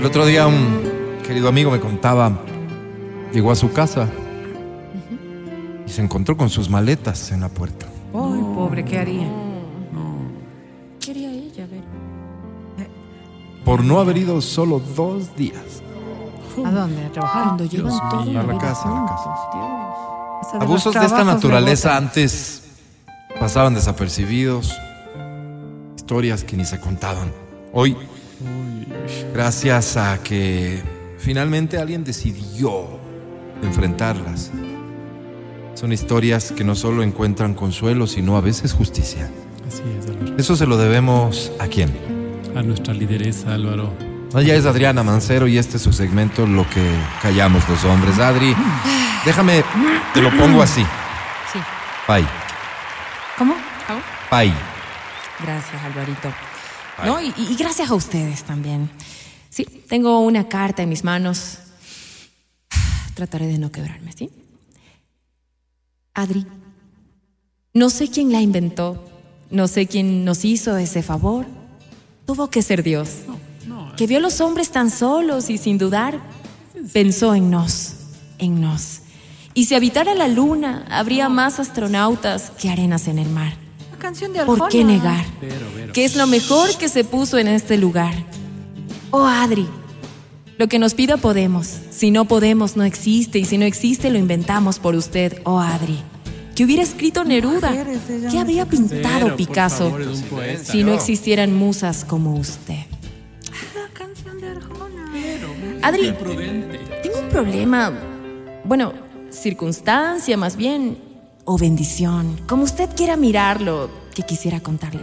El otro día un querido amigo me contaba, llegó a su casa y se encontró con sus maletas en la puerta. Ay, pobre, ¿qué haría? ¿Qué haría ella? A ver. Por no haber ido solo dos días. ¿A dónde? ¿A trabajar? Cuando llevan Dios todo mío, a la casa, a la casa. de Abusos de esta naturaleza rebotan. antes pasaban desapercibidos, historias que ni se contaban. Hoy, gracias a que finalmente alguien decidió enfrentarlas, son historias que no solo encuentran consuelo, sino a veces justicia. Así es, Álvaro. Eso se lo debemos a quién. A nuestra lideresa, Álvaro. Ella es Adriana Mancero y este es su segmento Lo que callamos los hombres. Adri, déjame, te lo pongo así. Sí. Pai, ¿Cómo? pai. Gracias, Alvarito. No, y, y gracias a ustedes también. Sí, tengo una carta en mis manos. Trataré de no quebrarme, ¿sí? Adri, no sé quién la inventó, no sé quién nos hizo ese favor. Tuvo que ser Dios, que vio a los hombres tan solos y sin dudar pensó en nos, en nos. Y si habitara la luna, habría más astronautas que arenas en el mar. Canción de ¿Por qué negar? Que es lo mejor que se puso en este lugar. Oh, Adri, lo que nos pida podemos. Si no podemos, no existe. Y si no existe, lo inventamos por usted, oh, Adri. ¿Qué hubiera escrito Neruda? ¿Qué habría pintado Picasso? Si no existieran musas como usted. La canción de Arjona. Adri, tengo un problema. Bueno, circunstancia más bien. O bendición. Como usted quiera mirarlo, que quisiera contarle.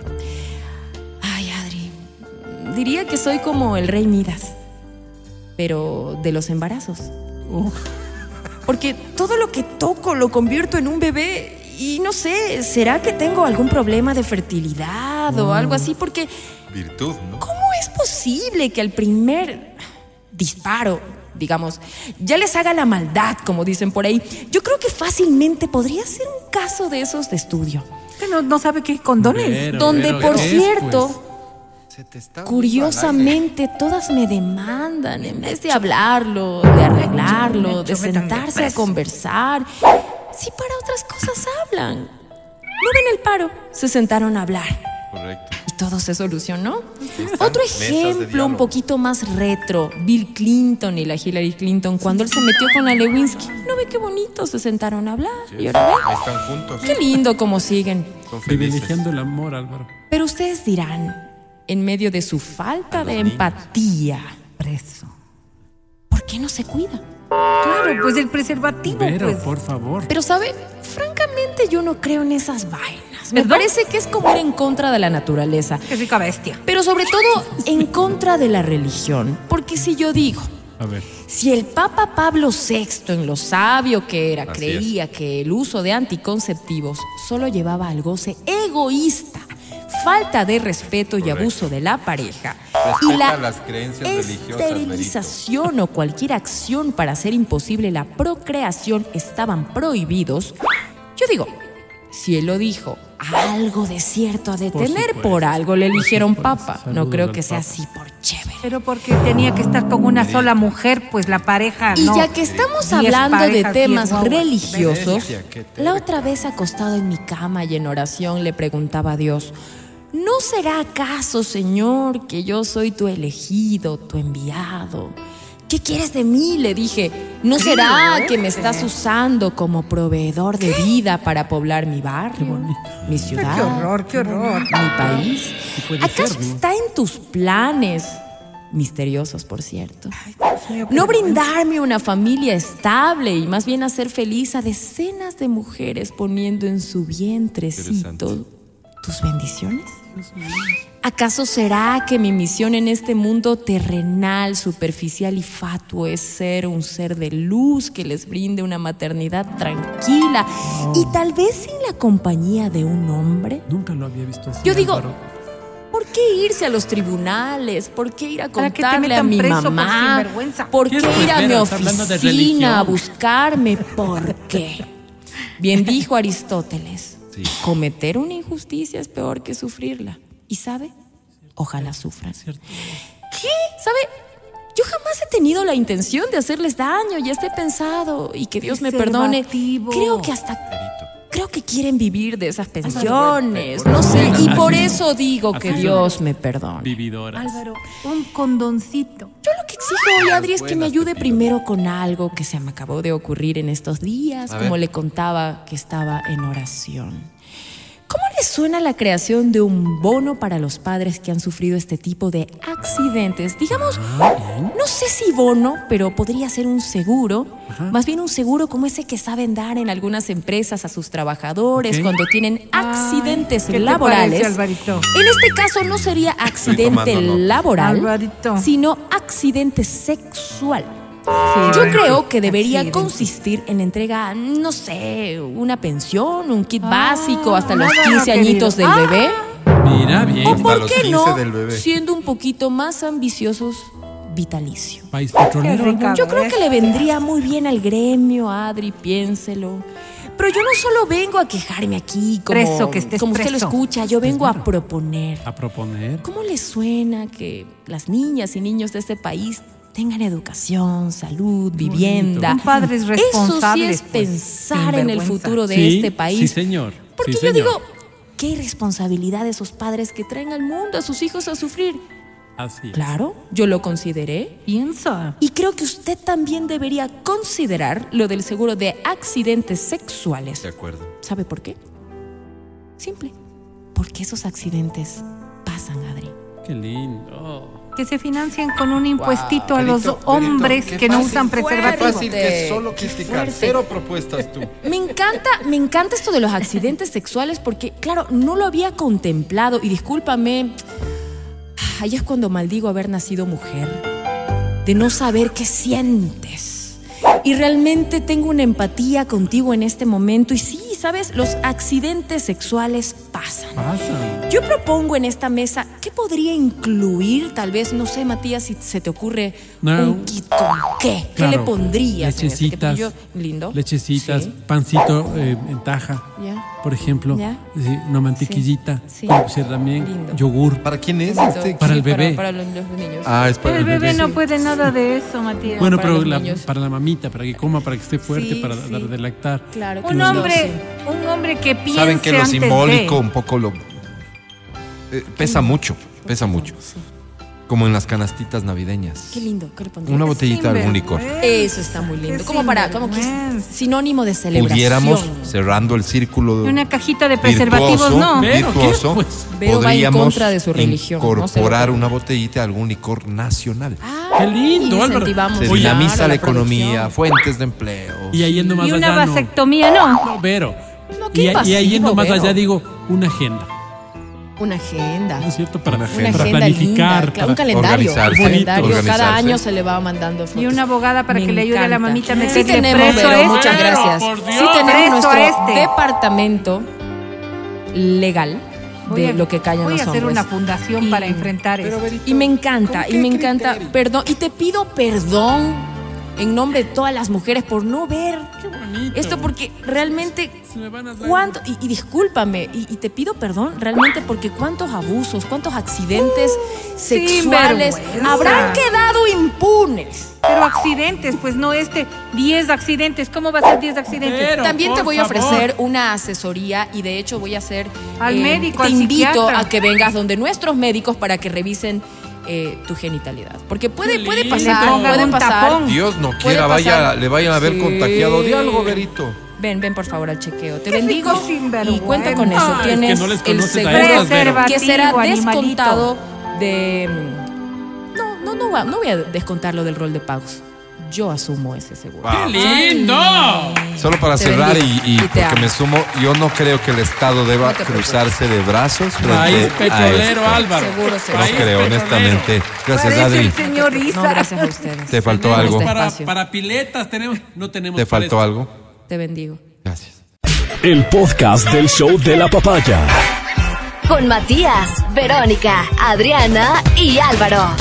Diría que soy como el rey Midas. Pero de los embarazos. Porque todo lo que toco lo convierto en un bebé. Y no sé, ¿será que tengo algún problema de fertilidad o algo así? Porque Virtud, ¿no? ¿Cómo es posible que al primer disparo, digamos, ya les haga la maldad, como dicen por ahí? Yo creo que fácilmente podría ser un caso de esos de estudio. Usted no, no sabe qué condones. Pero, donde, pero, por ¿qué es, cierto, curiosamente todas me demandan, en vez de hablarlo, de arreglarlo, de sentarse a conversar, si para otras cosas hablan. No ven el paro, se sentaron a hablar. Correcto. Y todo se solucionó. Otro ejemplo un poquito más retro, Bill Clinton y la Hillary Clinton, cuando él se metió con la Lewinsky. ¿No ve qué bonito? Se sentaron a hablar. Y ahora ve, están juntos. qué lindo cómo siguen. Privilegiando el amor, Álvaro. Pero ustedes dirán, en medio de su falta de niños. empatía, Preso. ¿por qué no se cuida? Claro, pues el preservativo, Pero, pues. por favor. Pero, ¿sabe? Francamente, yo no creo en esas vainas. Me ¿Perdón? parece que es como ir en contra de la naturaleza. Qué rica bestia. Pero sobre todo en contra de la religión. Porque si yo digo, A ver. Si el Papa Pablo VI, en lo sabio que era, Así creía que el uso de anticonceptivos solo llevaba al goce egoísta, falta de respeto y Correcto. abuso de la pareja, Respeta y la las creencias religiosas, esterilización o cualquier acción para hacer imposible la procreación estaban prohibidos, yo digo, si él lo dijo, algo de cierto ha de Por tener, supuesto, por algo le eligieron papa. No creo que sea Papa. así por chévere. Pero porque tenía que estar con una sola mujer, pues la pareja Y no. ya que estamos hablando de temas religiosos, la otra vez acostado en mi cama y en oración le preguntaba a Dios, ¿no será acaso, Señor, que yo soy tu elegido, tu enviado? ¿Qué quieres de mí? Le dije, ¿no será que me estás usando como proveedor de vida para poblar mi barrio, mi ciudad? Qué horror, qué horror. mi país. ¿Acaso ser, ¿no? está en tus planes, misteriosos por cierto, Dios mío, qué no brindarme una familia estable y más bien hacer feliz a decenas de mujeres poniendo en su vientrecito Interesante. Tus bendiciones? ¿Acaso será que mi misión en este mundo terrenal, superficial y fatuo es ser un ser de luz que les brinde una maternidad tranquila y tal vez sin la compañía de un hombre? Nunca lo había visto así. Yo digo, Álvaro. ¿Por qué irse a los tribunales? ¿Por qué ir a contarle a mi por mamá? ¿Por ¿Qué ir a mi oficina a buscarme? ¿Por qué? Bien dijo Aristóteles, Sí. cometer una injusticia es peor que sufrirla. ¿Y sabe? Ojalá sufran. Cierto. ¿Qué? ¿Sabe? Yo jamás he tenido la intención de hacerles daño, ya esté pensado y que Dios me perdone. Creo que hasta Creo que quieren vivir de esas pensiones, no sé, y por eso digo que Dios me perdone. Vividoras. Álvaro, un condoncito. Exijo hoy, Adri, es que me ayude primero con algo que se me acabó de ocurrir en estos días, A como le contaba que estaba en oración. ¿Cómo le suena la creación de un bono para los padres que han sufrido este tipo de accidentes? Digamos, no sé si bono, pero podría ser un seguro. Más bien un seguro como ese que saben dar en algunas empresas a sus trabajadores cuando tienen accidentes Ay, ¿qué te laborales. parece? En este caso no sería accidente tomando laboral, Alvarito. sino accidente sexual. Sí, Yo bueno, creo que debería consistir en entrega, no sé, una pensión, un kit Ah, básico hasta los nada, 15 añitos del querido. bebé. Mira, bien. O por los qué 15 no, del bebé. siendo un poquito más ambiciosos, vitalicio. País petrolero. Yo creo que le vendría muy bien al gremio, Adri, piénselo. Pero yo no solo vengo a quejarme aquí como, Preso, que estés como usted lo preso. escucha, yo vengo a proponer. A proponer. ¿Cómo les suena que las niñas y niños de este país tengan educación, salud, vivienda? Son padres Eso sí responsables. es pues, pensar en el futuro de Sí, este país. Sí, señor. Porque Sí, yo señor. digo, qué irresponsabilidad de esos padres que traen al mundo a sus hijos a sufrir. Así es. Claro, yo lo consideré. Piensa. Y creo que usted también debería considerar lo del seguro de accidentes sexuales. De acuerdo. ¿Sabe por qué? Simple. Porque esos accidentes pasan, Adri. Qué lindo. Que se financien con un impuestito a los Perito, hombres Perito, que qué no fácil. usan Qué preservativo. fácil que solo criticar. Cero propuestas tú. Me encanta, me encanta esto de los accidentes sexuales porque, claro, no lo había contemplado y discúlpame, ahí es cuando maldigo haber nacido mujer, de no saber qué sientes. Y realmente tengo una empatía contigo en este momento y sí, sabes, los accidentes sexuales pasan. Pasa. Yo propongo en esta mesa, ¿qué podría incluir? Tal vez, no sé, Matías, si se te ocurre No. un kit con qué. ¿Qué Claro, le pondrías? en? Lechecitas. Lindo. Lechecitas, Sí. pancito eh, en taja, Ya. Por ejemplo. Sí, una mantequillita. Sí. Sí. Puede ser también Lindo. yogur. ¿Para quién es este? Para el bebé. Para, los, los niños. Ah, es para El bebé no sí. puede nada de eso, Matías. bueno, para pero la- para la mamita, para que coma, para que esté fuerte, Sí, para sí. dar de lactar. Claro. un hombre, sí. un hombre que piense Saben que lo antes simbólico de. un poco lo eh, pesa mucho, pesa mucho. Como en las canastitas navideñas. Qué lindo. ¿Qué le pondrías? Una botellita de algún licor. Eso está muy lindo. Qué Como para, como que es sinónimo de celebración. Pudiéramos, cerrando el círculo Una cajita de preservativos, virtuoso, no. Virtuoso, Pues, Vero va en podríamos contra de su religión, no se lo incorporar una botellita de algún licor nacional. Ah, Qué lindo, Álvaro. Se Oye, dinamiza la producción. economía, fuentes de empleo. Y ahí yendo más Y una allá. no. vasectomía, no. No, Vero. No, qué y, y ahí yendo más Vero. allá digo, una agenda. Una agenda. ¿No es cierto? Para, Una Una agenda. para planificar. linda, claro, un para- calendario. Un calendario. Cada año se le va mandando fotos. Y una abogada para Me que le ayude a la mamita a Sí meterle tenemos, preso Vero, este. muchas gracias. Sí tenemos nuestro este. departamento legal Voy de a- lo que callan Voy los a hacer hombres. una fundación Y- para enfrentar eso. Y me encanta, y me encanta, perdón, y te pido perdón en nombre de todas las mujeres por no ver Qué bonito. esto porque realmente cuánto y, y discúlpame y, y te pido perdón realmente porque cuántos abusos, cuántos accidentes sexuales sinvergüenza. habrán quedado impunes. Pero accidentes, pues no este, 10 accidentes. ¿Cómo va a ser 10 accidentes? Pero, También te voy a favor. ofrecer una asesoría y de hecho voy a hacer Al eh, médico, te al invito psiquiatra. a que vengas donde nuestros médicos para que revisen eh, tu genitalidad porque puede puede pasar, puede un pasar. tapón. Dios no quiera, vaya, le vayan a haber Sí. contagiado de algo, Verito. Ven, ven por favor al chequeo. Te bendigo y cuenta con eso. Ah, es que Tienes no les el seguro que será descontado de. mm, No, no, no, va- no voy a descontarlo del rol de pagos. yo asumo ese seguro. ¡Qué lindo! Solo para Te cerrar y, porque amo. me sumo, yo no creo que el Estado deba No cruzarse de brazos País petrolero. Álvaro. Seguro, seguro. No País creo, petrolero. honestamente. Gracias, Parece Adri. el señor Isa. No, gracias a ustedes. ¿Te faltó Tenemos algo? Para, piletas tenemos, no tenemos ¿Te faltó algo? Te bendigo. Gracias. El podcast del show de la papaya. Con Matías, Verónica, Adriana y Álvaro.